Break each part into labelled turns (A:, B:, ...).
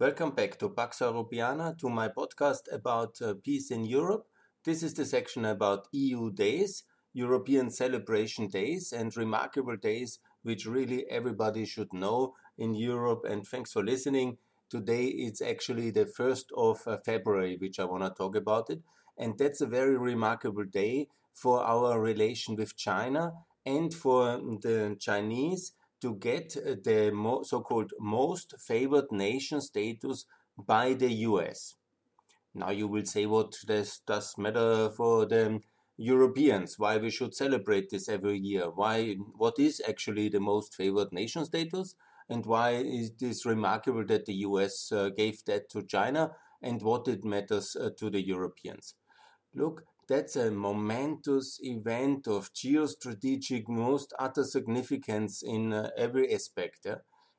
A: Welcome back to Pax Europiana, to my podcast about uh, peace in Europe. This is the section about EU days, European celebration days, and remarkable days which really everybody should know in Europe. And thanks for listening. Today it's actually the 1st of uh, February, which I want to talk about it. And that's a very remarkable day for our relation with China and for the Chinese to get uh, the so-called most favored nation status by the US. Now you will say what this does matter for the Europeans, why we should celebrate this every year, why what is actually the most favored nation status, and why is this remarkable that the US uh, gave that to China, and what it matters uh, to the Europeans. Look, that's a momentous event of geostrategic most utter significance in uh, every aspect. Yeah?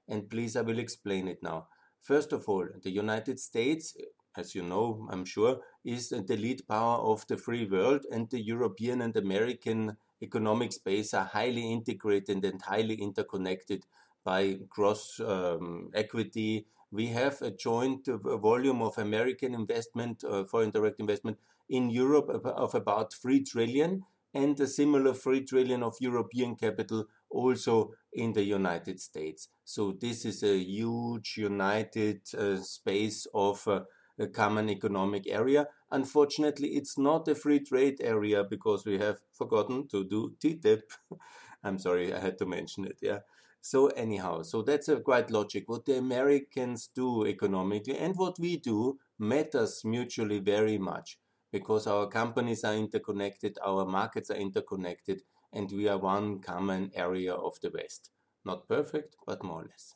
A: And please, I will explain it now. First of all, the United States, as you know, I'm sure, is the lead power of the free world, and the European and American economic space are highly integrated and highly interconnected by cross um, equity. We have a joint volume of American investment, uh, foreign direct investment in Europe of about 3 trillion and a similar 3 trillion of European capital also in the United States. So this is a huge united uh, space of uh, a common economic area. Unfortunately, it's not a free trade area because we have forgotten to do TTIP. I'm sorry, I had to mention it. Yeah. So anyhow, so that's a quite logic. What the Americans do economically and what we do matters mutually very much because our companies are interconnected, our markets are interconnected, and we are one common area of the West. Not perfect, but more or less.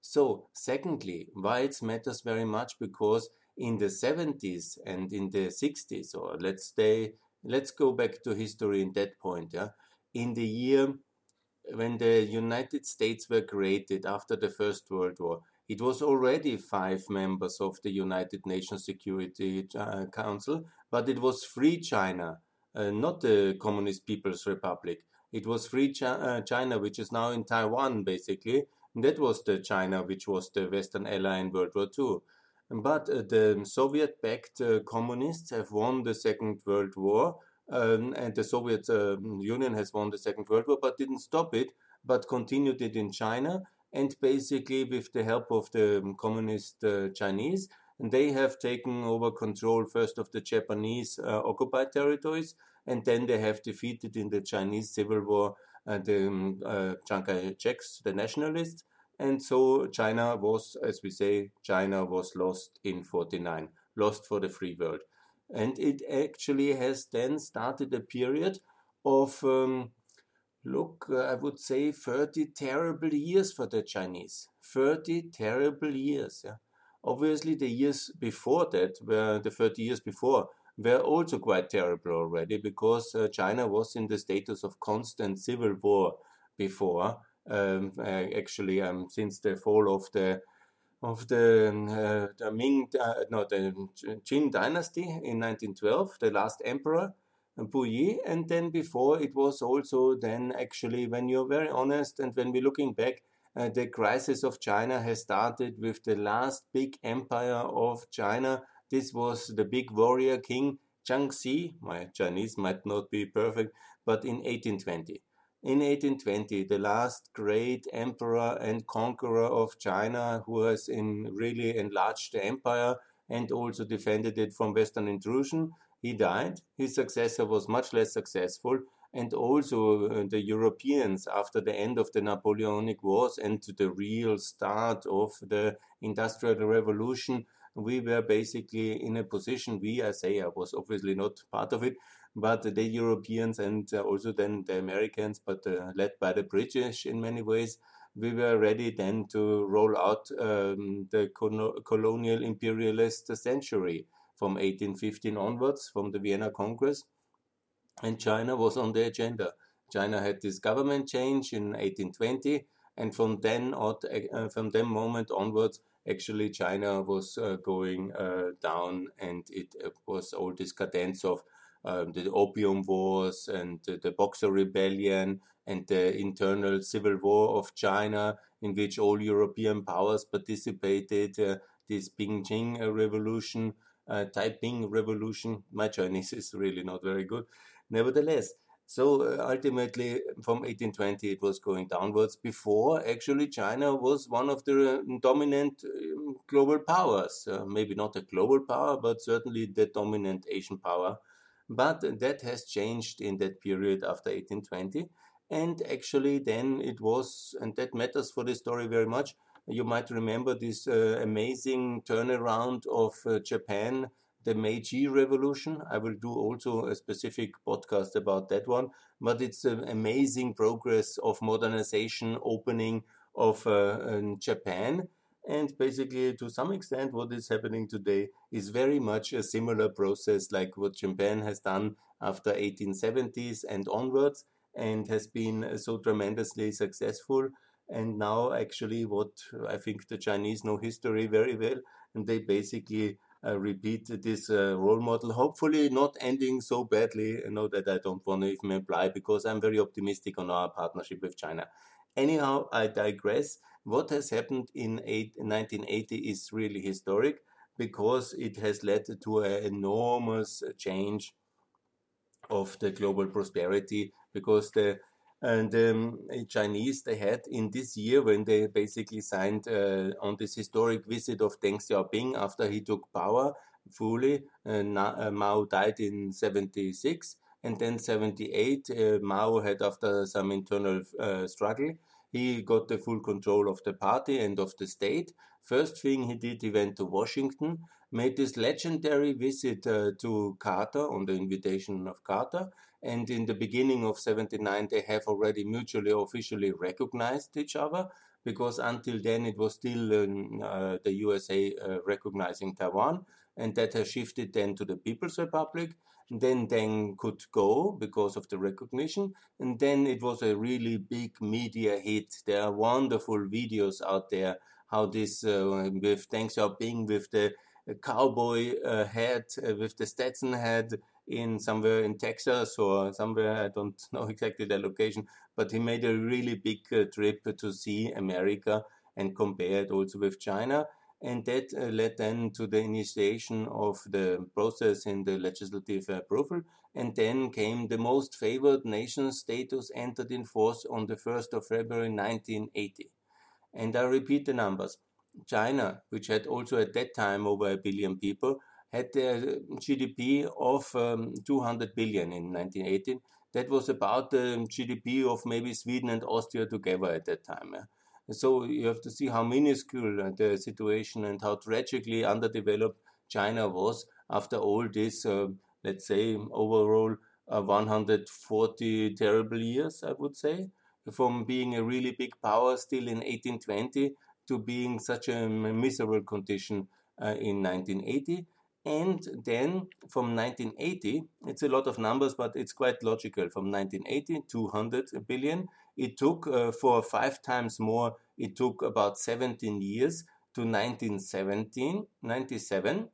A: So, secondly, why it matters very much because in the 70s and in the 60s, or let's stay, let's go back to history in that point. Yeah, in the year when the United States were created after the First World War, it was already five members of the United Nations Security uh, Council, but it was Free China, uh, not the Communist People's Republic. It was Free uh, China, which is now in Taiwan, basically. And that was the China which was the Western ally in World War II. But uh, the Soviet backed uh, communists have won the Second World War, um, and the Soviet uh, Union has won the Second World War, but didn't stop it, but continued it in China. And basically, with the help of the communist uh, Chinese, they have taken over control first of the Japanese uh, occupied territories, and then they have defeated in the Chinese Civil War uh, the um, uh, Chiang Kai-shek's, the nationalists, and so China was, as we say, China was lost in 49, lost for the free world. And it actually has then started a period of, um, look, uh, I would say 30 terrible years for the Chinese. 30 terrible years. Yeah. Obviously, the years before that, were the 30 years before, were also quite terrible already because uh, China was in the status of constant civil war before um, uh, actually um, since the fall of the of the, uh, the Ming, uh, no, the Qing dynasty in 1912, the last emperor, And then before it was also then actually, when you're very honest, and when we're looking back, uh, the crisis of China has started with the last big empire of China. This was the big warrior king Zhangxi. My Chinese might not be perfect, but in 1820. In 1820, the last great emperor and conqueror of China, who has in really enlarged the empire and also defended it from Western intrusion, he died. His successor was much less successful, and also uh, the Europeans, after the end of the Napoleonic Wars and to the real start of the Industrial Revolution, we were basically in a position. We, I say, I was obviously not part of it, but the Europeans and uh, also then the Americans, but uh, led by the British in many ways, we were ready then to roll out um, the colonial imperialist century from 1815 onwards, from the Vienna Congress, and China was on the agenda. China had this government change in 1820, and from then on, uh, from that moment onwards, actually China was uh, going uh, down, and it was all this cadence of um, the Opium Wars and uh, the Boxer Rebellion and the internal civil war of China, in which all European powers participated, uh, this Beijing Revolution, uh, Taiping Revolution. My Chinese is really not very good. Nevertheless, so uh, ultimately, from 1820, it was going downwards. Before, actually, China was one of the uh, dominant um, global powers. Uh, maybe not a global power, but certainly the dominant Asian power. But that has changed in that period after 1820. And actually, then it was, and that matters for the story very much. You might remember this uh, amazing turnaround of uh, Japan the Meiji Revolution. I will do also a specific podcast about that one. But it's an amazing progress of modernization, opening of uh, Japan. And basically, to some extent, what is happening today is very much a similar process like what Japan has done after 1870s and onwards, and has been so tremendously successful. And now, actually, what I think the Chinese know history very well, and they basically uh, repeat this uh, role model. Hopefully, not ending so badly. You know that I don't want to even imply because I'm very optimistic on our partnership with China. Anyhow, I digress. What has happened in eight, 1980 is really historic because it has led to an enormous change of the global prosperity because the and um, Chinese they had in this year when they basically signed uh, on this historic visit of Deng Xiaoping after he took power fully. Uh, uh, Mao died in 76 and then 78 uh, Mao had after some internal uh, struggle he got the full control of the party and of the state. First thing he did, he went to Washington, made this legendary visit uh, to Carter on the invitation of Carter, and in the beginning of 79 they have already mutually officially recognized each other because until then it was still uh, the USA uh, recognizing Taiwan and that has shifted then to the People's Republic. Then Deng could go because of the recognition and then it was a really big media hit. There are wonderful videos out there how this uh, with Deng Xiaoping with the cowboy uh, hat uh, with the Stetson hat in somewhere in Texas or somewhere, I don't know exactly the location, but he made a really big uh, trip to see America and compare it also with China. And that uh, led then to the initiation of the process in the legislative approval. And then came the most favored nation status entered in force on the 1st of February 1980. And I repeat the numbers. China, which had also at that time over a billion people, had a GDP of um, 200 billion in 1918. That was about the GDP of maybe Sweden and Austria together at that time. Yeah? So you have to see how minuscule the situation and how tragically underdeveloped China was after all this, uh, let's say, overall uh, 140 terrible years, I would say, from being a really big power still in 1820 to being such a miserable condition uh, in 1980. And then from 1980, it's a lot of numbers, but it's quite logical. From 1980, 200 billion. It took uh, for five times more, it took about 17 years to 1917, 97.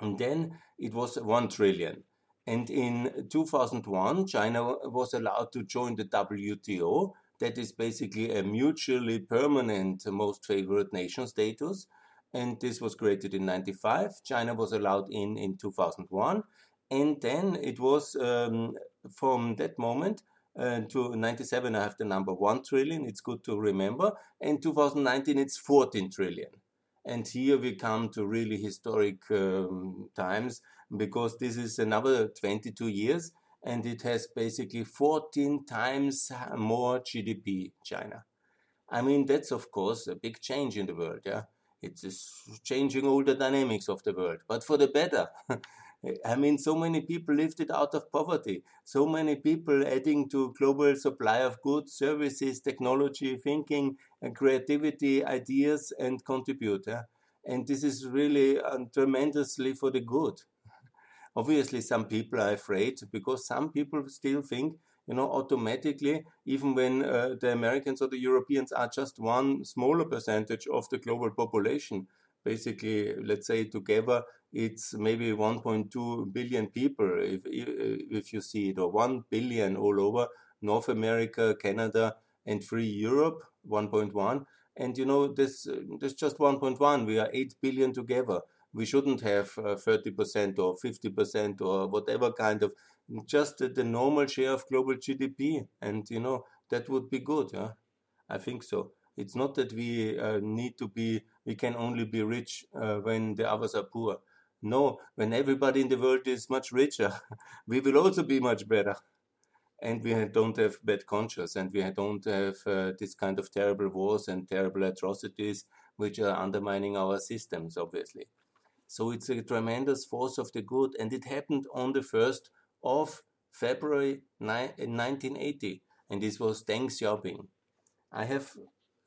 A: And then it was 1 trillion. And in 2001, China was allowed to join the WTO. That is basically a mutually permanent most favored nation status and this was created in 95 china was allowed in in 2001 and then it was um, from that moment uh, to 97 i have the number 1 trillion. It's good to remember. In 2019 it's 14 trillion. And here we come to really historic um, times because this is another 22 years and it has basically 14 times more gdp china. I mean that's of course a big change in the world yeah it is changing all the dynamics of the world, but for the better. I mean, so many people lifted out of poverty, so many people adding to global supply of goods, services, technology, thinking, and creativity, ideas, and contribute. Yeah? And this is really uh, tremendously for the good. Obviously, some people are afraid because some people still think you know, automatically, even when uh, the Americans or the Europeans are just one smaller percentage of the global population, basically, let's say together, it's maybe 1.2 billion people if, if you see it, or 1 billion all over North America, Canada, and free Europe, 1.1. And you know, this, this just 1.1. We are 8 billion together. We shouldn't have uh, 30% or 50% or whatever kind of, just the normal share of global GDP. And you know, that would be good. Yeah? I think so. It's not that we uh, need to be, we can only be rich uh, when the others are poor. No, when everybody in the world is much richer, we will also be much better. And we don't have bad conscience and we don't have uh, this kind of terrible wars and terrible atrocities which are undermining our systems, obviously. So it's a tremendous force of the good, and it happened on the 1st of February 1980, and this was Deng Xiaoping. I have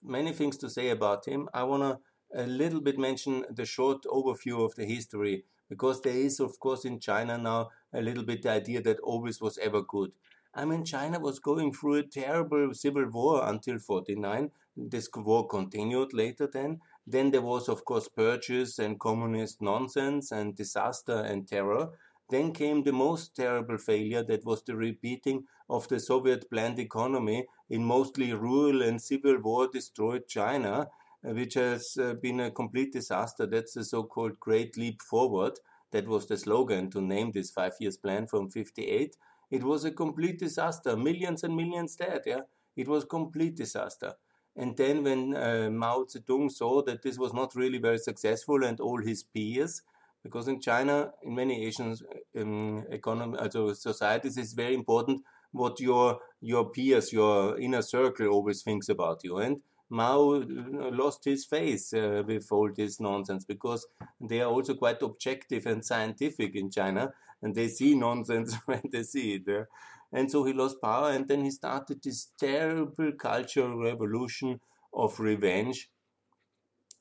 A: many things to say about him. I want to a little bit mention the short overview of the history because there is, of course, in China now a little bit the idea that always was ever good. I mean, China was going through a terrible civil war until 49. This war continued later then. Then there was, of course, purges and communist nonsense and disaster and terror. Then came the most terrible failure that was the repeating of the Soviet planned economy in mostly rural and civil war destroyed China, uh, which has uh, been a complete disaster. That's the so called Great Leap Forward. That was the slogan to name this five years plan from 58. It was a complete disaster. Millions and millions dead. Yeah, it was complete disaster. And then when uh, Mao Zedong saw that this was not really very successful, and all his peers because in China, in many Asian um, economy, also societies, it's very important what your your peers, your inner circle always thinks about you. And Mao uh, lost his face uh, with all this nonsense because they are also quite objective and scientific in China, and they see nonsense when they see it. Uh, and so he lost power, and then he started this terrible cultural revolution of revenge,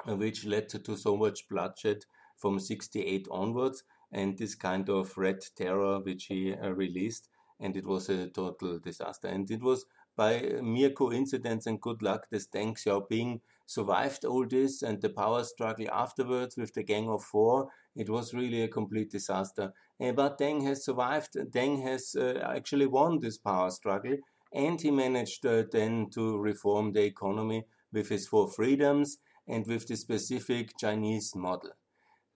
A: which led to so much bloodshed from 68 onwards and this kind of red terror which he uh, released and it was a total disaster and it was by mere coincidence and good luck that Deng Xiaoping survived all this and the power struggle afterwards with the Gang of Four. It was really a complete disaster. Uh, but Deng has survived. Deng has uh, actually won this power struggle and he managed uh, then to reform the economy with his four freedoms and with the specific Chinese model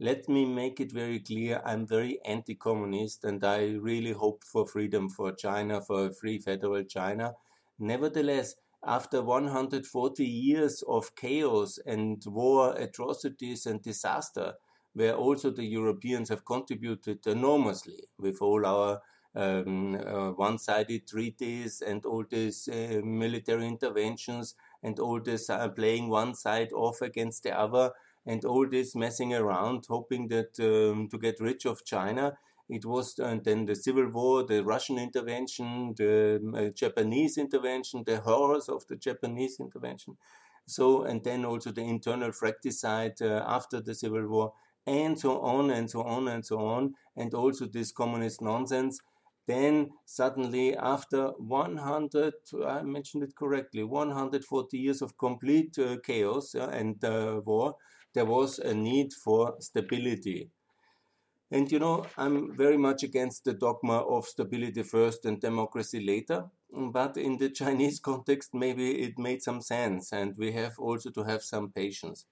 A: let me make it very clear I'm very anti communist and I really hope for freedom for China, for a free federal China. Nevertheless, after 140 years of chaos and war, atrocities, and disaster, where also the Europeans have contributed enormously with all our um, uh, one sided treaties and all these uh, military interventions and all this uh, playing one side off against the other and all this messing around, hoping that um, to get rid of China. It was uh, then the civil war, the Russian intervention, the um, uh, Japanese intervention, the horrors of the Japanese intervention. So, and then also the internal fratricide uh, after the civil war, and so on and so on and so on, and also this communist nonsense. Then suddenly, after 100, I mentioned it correctly, 140 years of complete uh, chaos uh, and uh, war, there was a need for stability. And you know, I'm very much against the dogma of stability first and democracy later. But in the Chinese context, maybe it made some sense, and we have also to have some patience.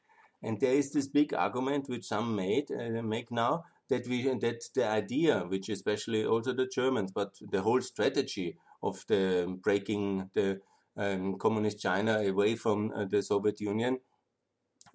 A: And there is this big argument which some made uh, make now that we that the idea, which especially also the Germans, but the whole strategy of the breaking the um, communist China away from uh, the Soviet Union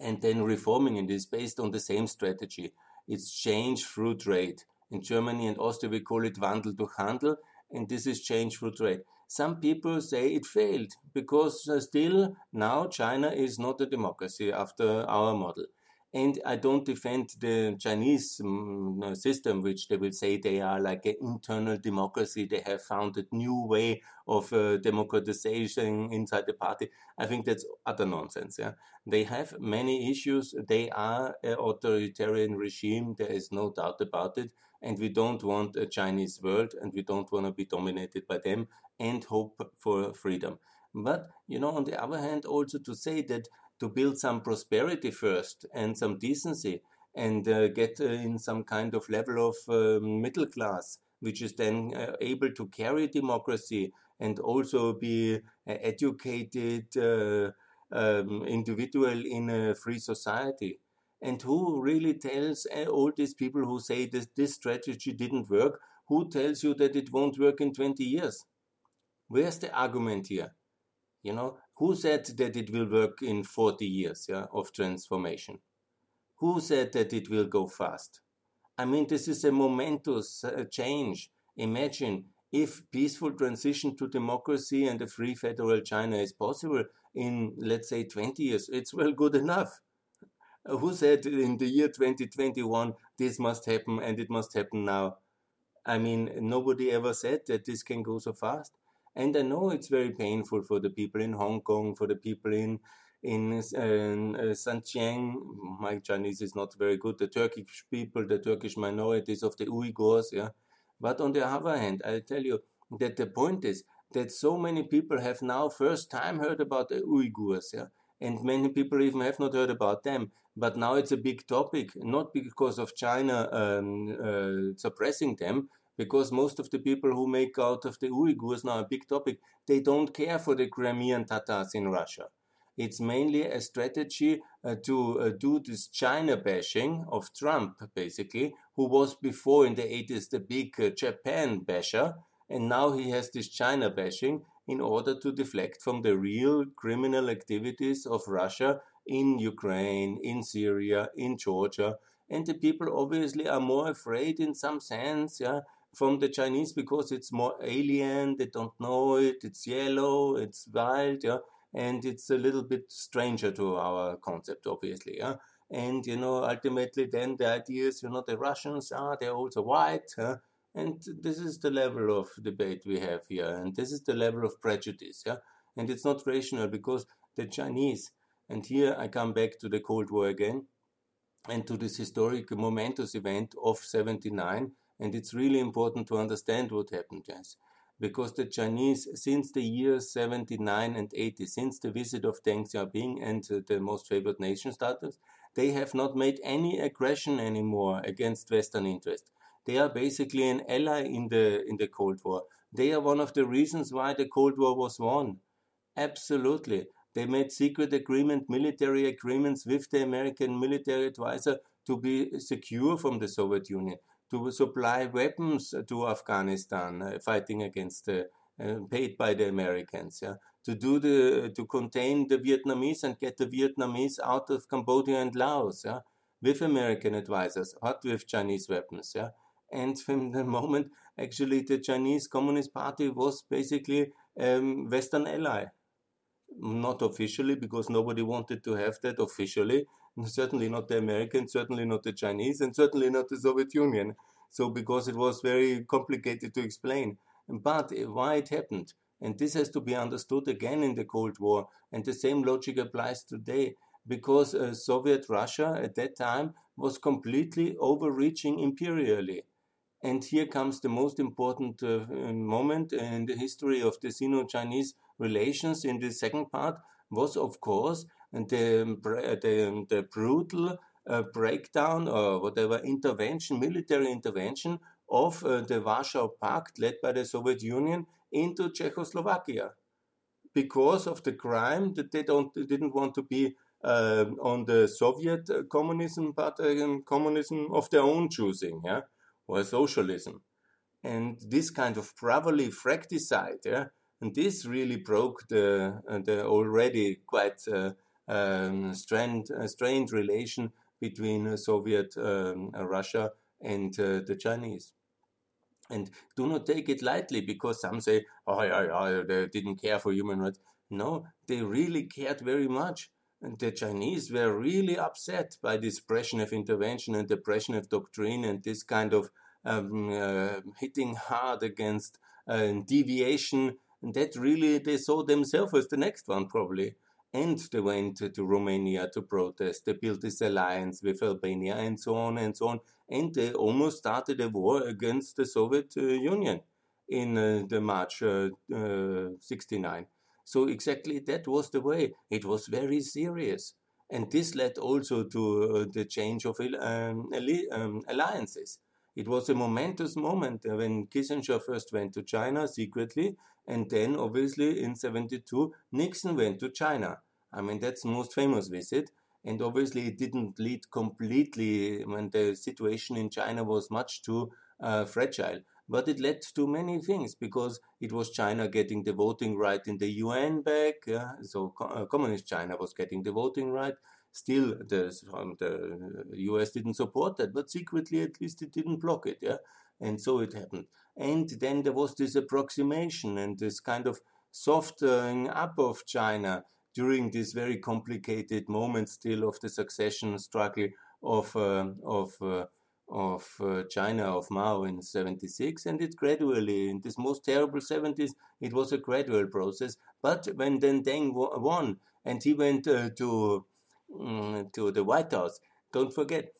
A: and then reforming it is based on the same strategy. It's change through trade. In Germany and Austria, we call it Wandel durch Handel, and this is change through trade. Some people say it failed because uh, still now China is not a democracy after our model. And I don't defend the Chinese um, system, which they will say they are like an internal democracy. They have found a new way of uh, democratization inside the party. I think that's utter nonsense. Yeah, they have many issues. They are an authoritarian regime. There is no doubt about it. And we don't want a Chinese world, and we don't want to be dominated by them. And hope for freedom. But you know, on the other hand, also to say that to build some prosperity first and some decency and uh, get uh, in some kind of level of uh, middle class, which is then uh, able to carry democracy and also be uh, educated um, individual in a free society. And who really tells all these people who say that this strategy didn't work, who tells you that it won't work in 20 years? Where's the argument here? You know, who said that it will work in 40 years yeah, of transformation? Who said that it will go fast? I mean, this is a momentous uh, change. Imagine if peaceful transition to democracy and a free federal China is possible in, let's say, 20 years, it's well good enough. Uh, who said in the year 2021 this must happen and it must happen now? I mean, nobody ever said that this can go so fast. And I know it's very painful for the people in Hong Kong, for the people in in uh, Xinjiang. My Chinese is not very good. The Turkish people, the Turkish minorities of the Uyghurs, yeah. But on the other hand, I tell you that the point is that so many people have now first time heard about the Uyghurs, yeah, and many people even have not heard about them. But now it's a big topic, not because of China um, uh, suppressing them, because most of the people who make out of the Uyghurs now a big topic, they don't care for the Crimean Tatars in Russia. It's mainly a strategy uh, to uh, do this China bashing of Trump, basically, who was before in the 80s the big uh, Japan basher, and now he has this China bashing in order to deflect from the real criminal activities of Russia in Ukraine, in Syria, in Georgia. And the people obviously are more afraid in some sense, yeah, from the Chinese because it's more alien, they don't know it, it's yellow, it's wild, yeah, and it's a little bit stranger to our concept, obviously, yeah. And you know, ultimately, then the idea is, you know, the Russians are they're also white, huh? and this is the level of debate we have here, and this is the level of prejudice, yeah. And it's not rational because the Chinese, and here I come back to the Cold War again, and to this historic momentous event of 79 and it's really important to understand what happened, yes. Because the Chinese, since the years 79 and 80, since the visit of Deng Xiaoping and uh, the most favored nation status, they have not made any aggression anymore against Western interests. They are basically an ally in the in the Cold War. They are one of the reasons why the Cold War was won. Absolutely. They made secret agreement, military agreements with the American military advisor to be secure from the Soviet Union to supply weapons to Afghanistan, uh, fighting against the uh, paid by the Americans, yeah, to do the to contain the Vietnamese and get the Vietnamese out of Cambodia and Laos, yeah, with American advisors, not with Chinese weapons, yeah. And from the moment, actually, the Chinese Communist Party was basically a um, Western ally. Not officially, because nobody wanted to have that officially, certainly not the Americans, certainly not the Chinese, and certainly not the Soviet Union. So, because it was very complicated to explain. But why it happened, and this has to be understood again in the Cold War, and the same logic applies today, because uh, Soviet Russia at that time was completely overreaching imperially. And here comes the most important uh, moment in the history of the Sino Chinese relations in the second part was, of course, the, the, the brutal uh, breakdown or whatever intervention, military intervention of uh, the Warsaw Pact led by the Soviet Union into Czechoslovakia because of the crime that they don't they didn't want to be uh, on the Soviet communism, but um, communism of their own choosing, yeah, or socialism. And this kind of brotherly fratricide, yeah, and this really broke the uh, the already quite uh, um, strained, uh, strained relation between Soviet um, Russia and the Chinese. And do not take it lightly because some say, oh, yeah, yeah, they didn't care for human rights. No, they really cared very much. And the Chinese were really upset by this Brezhnev intervention and the Brezhnev doctrine and this kind of um, uh, hitting hard against uh, deviation. And that really they saw themselves as the next one, probably and they went to Romania to protest. They built this alliance with Albania and so on and so on. And they almost started a war against the Soviet uh, Union in uh, the March uh, uh 69. So exactly that was the way. It was very serious. And this led also to the change of um, um, alliances. It was a momentous moment when Kissinger first went to China secretly, and then obviously in 72, Nixon went to China. I mean, that's the most famous visit. And obviously, it didn't lead completely when the situation in China was much too uh, fragile. But it led to many things because it was China getting the voting right in the UN back. Yeah? So uh, communist China was getting the voting right. Still, the, um, the US didn't support that, but secretly at least it didn't block it. Yeah, and so it happened. And then there was this approximation and this kind of softening up of China during this very complicated moment still of the succession struggle of uh, of uh, of uh, China of Mao in 76 and it gradually in this most terrible 70s it was a gradual process but when then Deng won and he went uh, to um, to the White House don't forget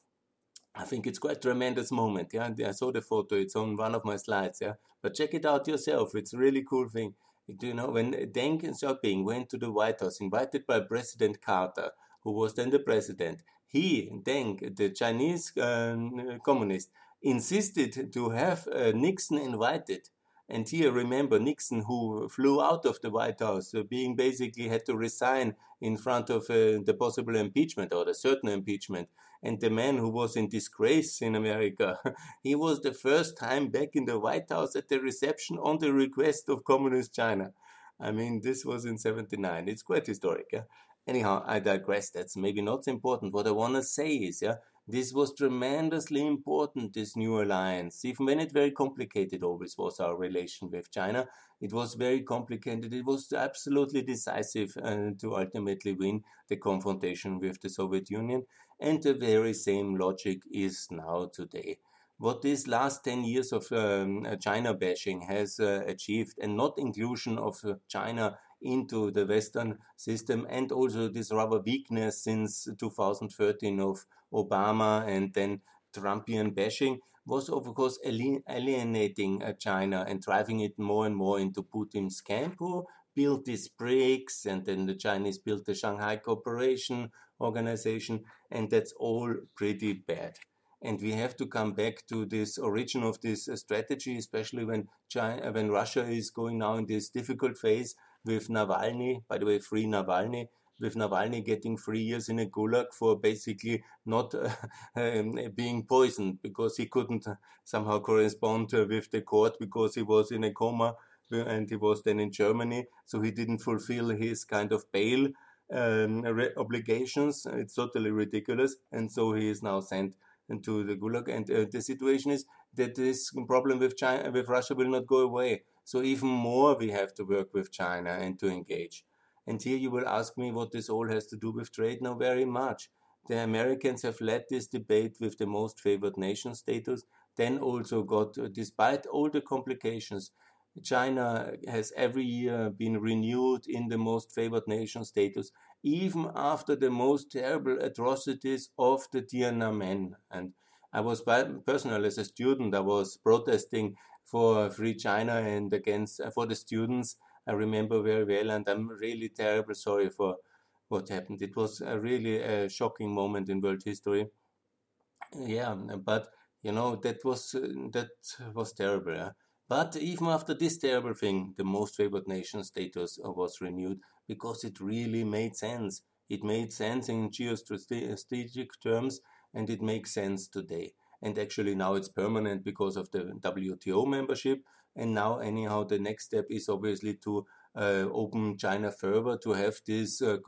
A: I think it's quite a tremendous moment yeah? I saw the photo it's on one of my slides yeah? But check it out yourself it's a really cool thing. Do you know when Deng Xiaoping went to the White House invited by President Carter who was then the president he, Deng, the Chinese um, communist, insisted to have uh, Nixon invited. And here, remember Nixon, who flew out of the White House, uh, being basically had to resign in front of uh, the possible impeachment or the certain impeachment. And the man who was in disgrace in America, he was the first time back in the White House at the reception on the request of Communist China. I mean, this was in 79. It's quite historic. Yeah? Anyhow, I digress. That's maybe not important. What I want to say is, yeah, this was tremendously important, this new alliance. Even when it very complicated always was our relation with China, it was very complicated. It was absolutely decisive uh, to ultimately win the confrontation with the Soviet Union. And the very same logic is now today. What these last 10 years of um, China bashing has uh, achieved, and not inclusion of uh, China into the Western system, and also this rather weakness since 2013 of Obama and then Trumpian bashing was of course alienating uh, China and driving it more and more into Putin's camp, who built these BRICS, and then the Chinese built the Shanghai Cooperation Organization, and that's all pretty bad. And we have to come back to this origin of this uh, strategy, especially when China, when Russia is going now in this difficult phase with Navalny, by the way, free Navalny, with Navalny getting three years in a gulag for basically not uh, um, being poisoned because he couldn't somehow correspond uh, with the court because he was in a coma uh, and he was then in Germany, so he didn't fulfill his kind of bail um, obligations. It's totally ridiculous, and so he is now sent into the gulag. And uh, the situation is that this problem with China, with Russia, will not go away. So even more we have to work with China and to engage. And here you will ask me what this all has to do with trade. No, very much. The Americans have led this debate with the most favored nation status, then also got, uh, despite all the complications, China has every year been renewed in the most favored nation status, even after the most terrible atrocities of the Tiananmen. And I was personally, as a student, I was protesting for Free China and against uh, for the students. I remember very well, and I'm really terribly sorry for what happened. It was a really a shocking moment in world history. Yeah, but you know that was uh, that was terrible. But even after this terrible thing, the most favored nation status was renewed because it really made sense. It made sense in geostrategic terms, and it makes sense today and actually now it's permanent because of the WTO membership. And now, anyhow, the next step is obviously to uh, open China further to have this uh,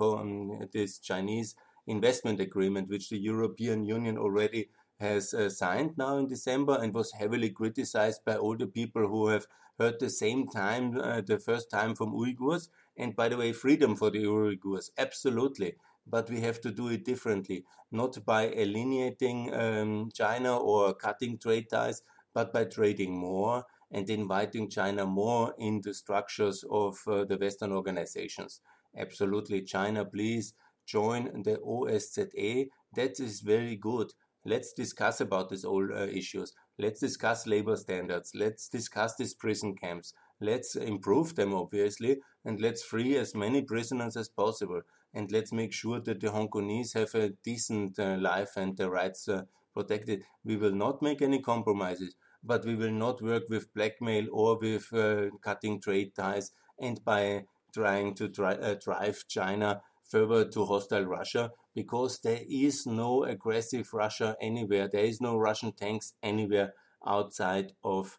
A: this Chinese investment agreement, which the European Union already has uh, signed now in December and was heavily criticized by all the people who have heard the same time uh, the first time from Uyghurs. And by the way, freedom for the Uyghurs, absolutely but we have to do it differently, not by alienating um, China or cutting trade ties, but by trading more and inviting China more into structures of uh, the Western organizations. Absolutely, China, please join the OSZE. That is very good. Let's discuss about these old uh, issues. Let's discuss labor standards. Let's discuss these prison camps. Let's improve them, obviously, and let's free as many prisoners as possible. and let's make sure that the Hong Kongese have a decent uh, life and their rights uh, protected. We will not make any compromises, but we will not work with blackmail or with uh, cutting trade ties and by trying to uh, drive China further to hostile Russia because there is no aggressive Russia anywhere. There is no Russian tanks anywhere outside of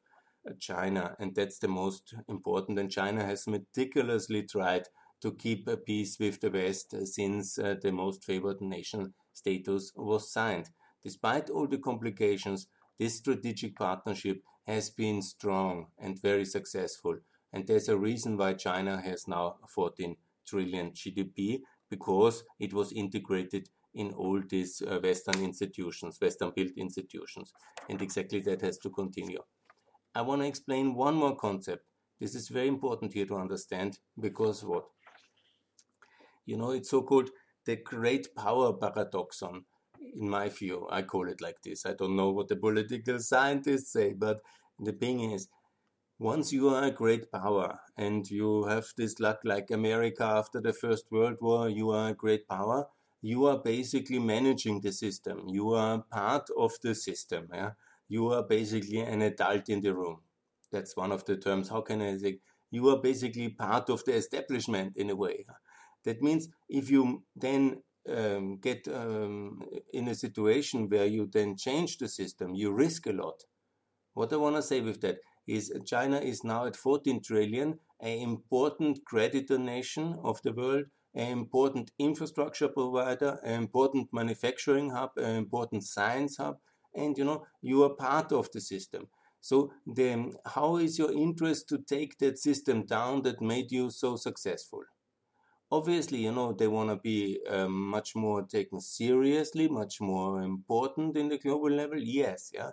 A: China, and that's the most important. And China has meticulously tried to keep a peace with the West uh, since uh, the most favored nation status was signed. Despite all the complications, this strategic partnership has been strong and very successful. And there's a reason why China has now 14 trillion GDP because it was integrated in all these uh, Western institutions, Western built institutions. And exactly that has to continue. I want to explain one more concept. This is very important here to understand because what? You know, it's so called the great power paradoxon, in my view. I call it like this. I don't know what the political scientists say, but the thing is, once you are a great power and you have this luck like America after the First World War, you are a great power, you are basically managing the system. You are part of the system. Yeah? You are basically an adult in the room. That's one of the terms. How can I say? You are basically part of the establishment in a way. That means if you then um, get um, in a situation where you then change the system, you risk a lot. What I want to say with that is China is now at 14 trillion, an important creditor nation of the world, an important infrastructure provider, an important manufacturing hub, an important science hub, and you know you are part of the system. So then, how is your interest to take that system down that made you so successful? Obviously, you know they want to be um, much more taken seriously, much more important in the global level. Yes, yeah,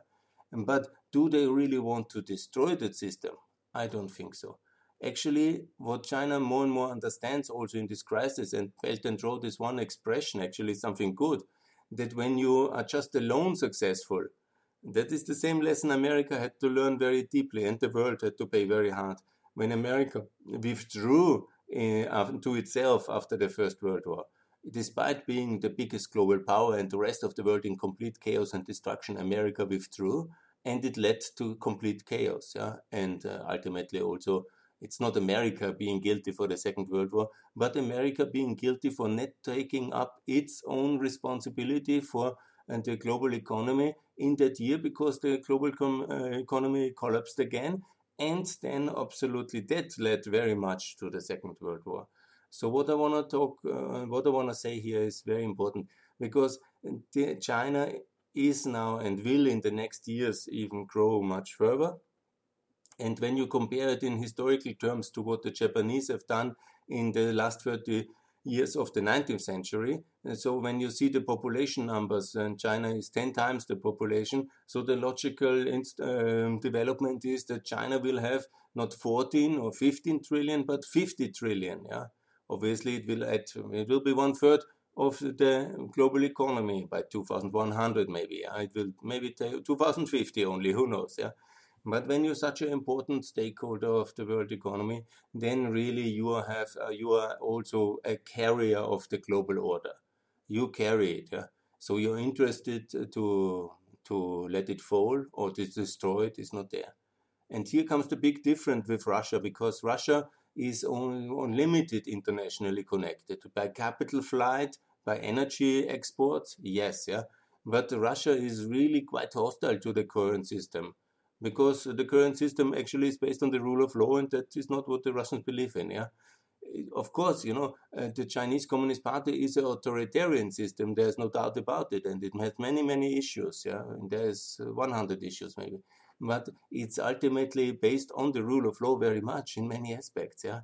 A: but do they really want to destroy that system? I don't think so. Actually, what China more and more understands also in this crisis, and Belt and Road is one expression, actually something good, that when you are just alone successful, that is the same lesson America had to learn very deeply, and the world had to pay very hard. When America withdrew uh, to itself after the First World War, despite being the biggest global power and the rest of the world in complete chaos and destruction, America withdrew and it led to complete chaos. Yeah? And uh, ultimately, also, it's not America being guilty for the Second World War, but America being guilty for not taking up its own responsibility for uh, the global economy in that year because the global uh, economy collapsed again. And then, absolutely, that led very much to the Second World War. So, what I want to talk, uh, what I want to say here is very important because China is now and will in the next years even grow much further. And when you compare it in historical terms to what the Japanese have done in the last 30 years of the 19th century, so when you see the population numbers, and China is 10 times the population, so the logical um, development is that China will have not 14 or 15 trillion, but 50 trillion. Yeah, obviously it will add, it will be one third of the global economy by 2100 maybe yeah? it will maybe 2050 only who knows yeah but when you're such an important stakeholder of the world economy then really you have uh, you are also a carrier of the global order you carry it yeah? so you're interested to to let it fall or to destroy it is not there and here comes the big difference with russia because russia is only unlimited internationally connected by capital flight by energy exports? Yes, yeah. But Russia is really quite hostile to the current system because the current system actually is based on the rule of law, and that is not what the Russians believe in. Yeah, of course, you know uh, the Chinese Communist Party is an authoritarian system. There's no doubt about it, and it has many, many issues. Yeah, and there's 100 issues maybe, but it's ultimately based on the rule of law very much in many aspects. Yeah,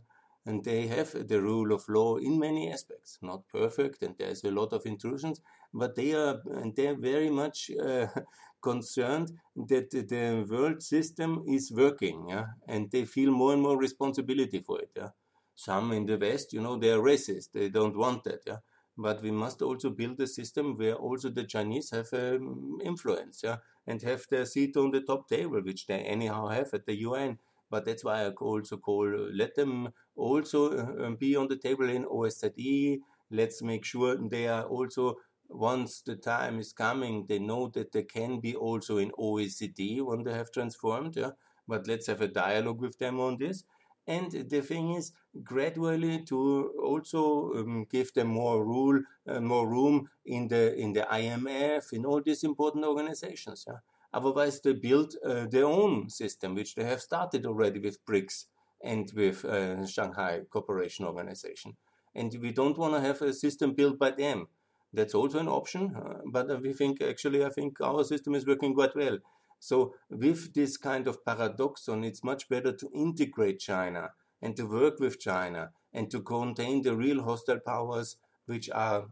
A: and they have the rule of law in many aspects. Not perfect, and there's a lot of intrusions, but they are and they're very much uh, concerned that the world system is working, yeah, and they feel more and more responsibility for it. Yeah, some in the West, you know, they are racist; they don't want that. Yeah, but we must also build a system where also the Chinese have um, influence, yeah, and have their seat on the top table, which they anyhow have at the UN but that's why I also call let them also uh, be on the table in OSCE. let's make sure they are also once the time is coming, they know that they can be also in OECD when they have transformed. Yeah, but let's have a dialogue with them on this. And the thing is, gradually to also um, give them more rule, uh, more room in the in the IMF, in all these important organizations. Yeah? Otherwise, they build uh, their own system, which they have started already with BRICS and with uh, Shanghai Cooperation Organization. And we don't want to have a system built by them. That's also an option, uh, but we think actually, I think our system is working quite well. So with this kind of paradoxon, it's much better to integrate China and to work with China and to contain the real hostile powers, which are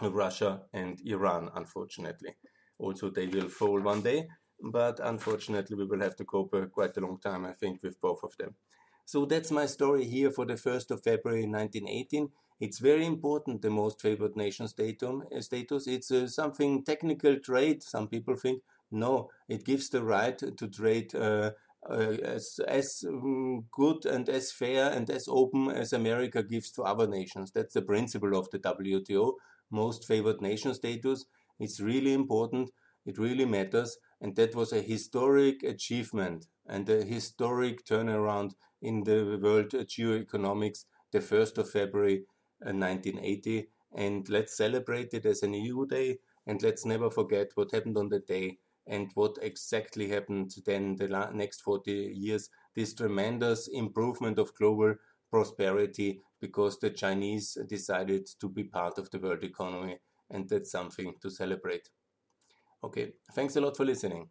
A: Russia and Iran, unfortunately. Also, they will fall one day, but unfortunately, we will have to cope quite a long time, I think, with both of them. So that's my story here for the 1st of February 1918. It's very important, the most favored nation status. It's uh, something technical trade, some people think, no, it gives the right to trade uh, uh, as, as um, good and as fair and as open as America gives to other nations. That's the principle of the WTO, most favored nation status. It's really important, it really matters, and that was a historic achievement and a historic turnaround in the world geoeconomics, the 1st of February 1980. Uh, and let's celebrate it as an EU day, and let's never forget what happened on the day and what exactly happened then the next 40 years this tremendous improvement of global prosperity because the Chinese decided to be part of the world economy and that's something to celebrate. Okay, thanks a lot for listening.